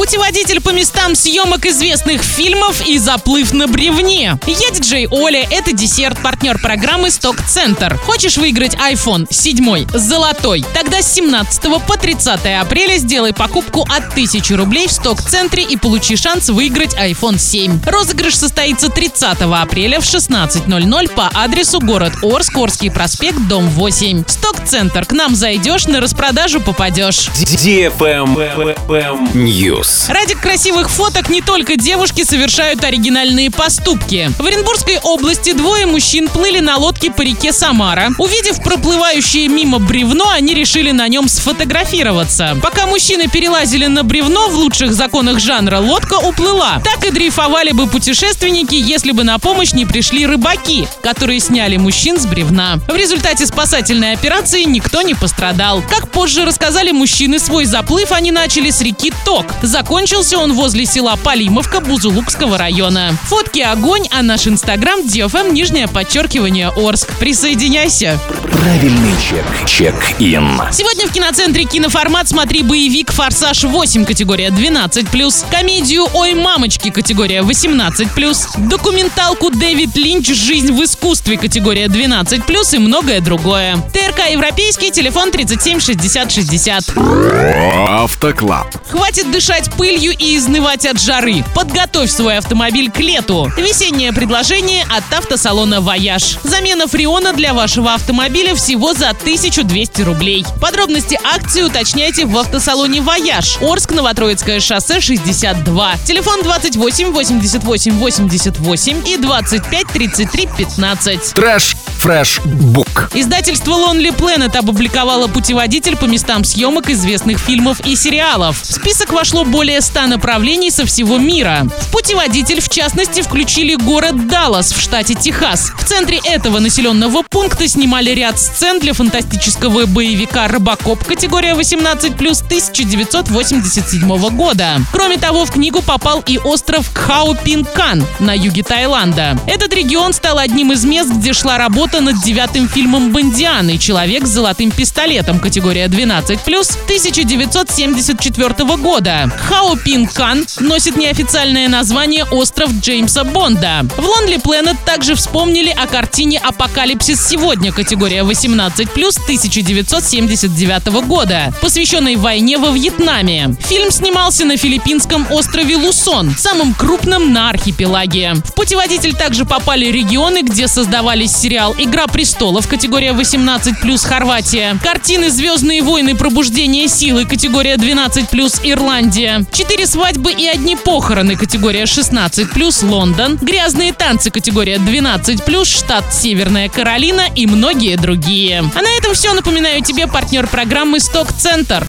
Путеводитель по местам съемок известных фильмов и заплыв на бревне. Я диджей Оля, это десерт, партнер программы Сток Центр. Хочешь выиграть iPhone 7 золотой? Тогда с 17 по 30 апреля сделай покупку от 1000 рублей в Сток Центре и получи шанс выиграть iPhone 7. Розыгрыш состоится 30 апреля в 16.00 по адресу город Орск, Орский проспект, дом 8. Сток Центр. К нам зайдешь, на распродажу попадешь. News. Ради красивых фоток не только девушки совершают оригинальные поступки. В Оренбургской области двое мужчин плыли на лодке по реке Самара. Увидев проплывающее мимо бревно, они решили на нем сфотографироваться. Пока мужчины перелазили на бревно, в лучших законах жанра лодка уплыла. Так и дрейфовали бы путешественники, если бы на помощь не пришли рыбаки, которые сняли мужчин с бревна. В результате спасательной операции никто не пострадал. Как позже рассказали мужчины, свой заплыв они начали с реки Ток. Закончился он возле села Полимовка Бузулукского района. Фотки огонь, а наш инстаграм DFM нижнее подчеркивание Орск. Присоединяйся. Правильный чек. Чек-ин. Сегодня в киноцентре киноформат смотри боевик «Форсаж 8» категория 12+, комедию «Ой, мамочки» категория 18+, документалку «Дэвид Линч. Жизнь в искусстве» категория 12+, и многое другое. ТРК «Европейский», телефон 37 60 60. Автоклаб. Хватит дышать пылью и изнывать от жары. Подготовь свой автомобиль к лету. Весеннее предложение от автосалона «Вояж». Замена фреона для вашего автомобиля всего за 1200 рублей. Подробности акции уточняйте в автосалоне «Вояж». Орск, Новотроицкое шоссе 62. Телефон 28 88 88 и 25 33 15. Trash. Fresh. Book. Издательство Lonely Planet опубликовало путеводитель по местам съемок известных фильмов и сериалов. В список вошло более 100 направлений со всего мира. В путеводитель, в частности, включили город Даллас в штате Техас. В центре этого населенного пункта снимали ряд сцен для фантастического боевика «Робокоп» категория 18+, 1987 года. Кроме того, в книгу попал и остров Кхао-Пин-Кан на юге Таиланда. Этот регион стал одним из мест, где шла работа над девятым фильмом «Бондианы. Человек с золотым пистолетом» категория 12+, 1974 года. Хао-Пин-Кан носит неофициальное название «Остров Джеймса Бонда». В Lonely Planet также вспомнили о картине «Апокалипсис сегодня» категория 18+, 1979 года, посвященной войне во Вьетнаме. Фильм снимался на филиппинском острове Лусон, самом крупном на архипелаге. В путеводитель также попали регионы, где создавались сериал «Игра престолов» категория 18+, Хорватия, картины «Звездные войны. Пробуждение силы» категория 12+, Ирландия, «Четыре свадьбы и одни похороны» категория 16+, Лондон, «Грязные танцы» категория 12+, штат Северная Каролина и многие другие. А на этом все. Напоминаю тебе партнер программы «Сток Центр».